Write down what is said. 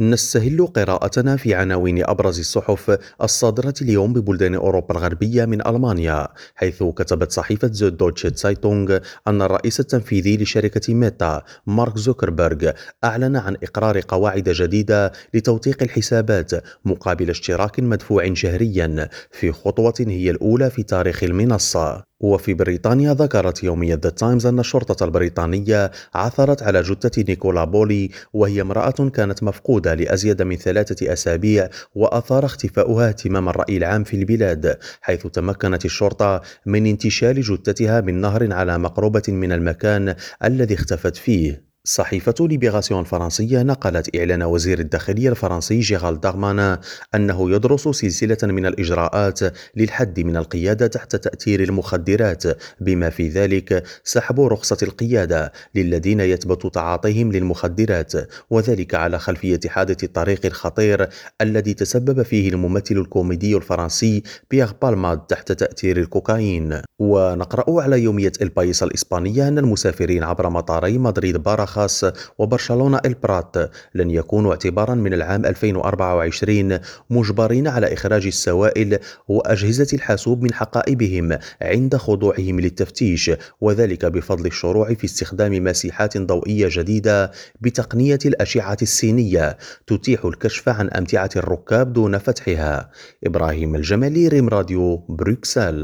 نستهل قراءتنا في عناوين أبرز الصحف الصادرة اليوم ببلدان أوروبا الغربية من ألمانيا حيث كتبت صحيفة زو دوتشي تسايتونغ أن الرئيس التنفيذي لشركة ميتا مارك زوكربيرغ أعلن عن إقرار قواعد جديدة لتوثيق الحسابات مقابل اشتراك مدفوع شهريا في خطوة هي الأولى في تاريخ المنصة. وفي بريطانيا ذكرت يومية ذا تايمز أن الشرطة البريطانية عثرت على جثة نيكولا بولي وهي امرأة كانت مفقودة لأزيد من ثلاثة أسابيع وأثار اختفاؤها اهتمام الرأي العام في البلاد حيث تمكنت الشرطة من انتشال جثتها من نهر على مقربة من المكان الذي اختفت فيه. صحيفة ليبيغاسيون الفرنسية نقلت إعلان وزير الداخلية الفرنسي جيرال دارمانا أنه يدرس سلسلة من الإجراءات للحد من القيادة تحت تأثير المخدرات بما في ذلك سحب رخصة القيادة للذين يثبت تعاطيهم للمخدرات وذلك على خلفية حادث الطريق الخطير الذي تسبب فيه الممثل الكوميدي الفرنسي بيغ بالماد تحت تأثير الكوكايين. ونقرأ على يومية البايس الإسبانية أن المسافرين عبر مطاري مدريد بارخ الخاص وبرشلونة البرات لن يكونوا اعتبارا من العام 2024 مجبرين على إخراج السوائل وأجهزة الحاسوب من حقائبهم عند خضوعهم للتفتيش وذلك بفضل الشروع في استخدام مسيحات ضوئية جديدة بتقنية الأشعة السينية تتيح الكشف عن أمتعة الركاب دون فتحها. إبراهيم الجمالي ريم راديو بروكسل.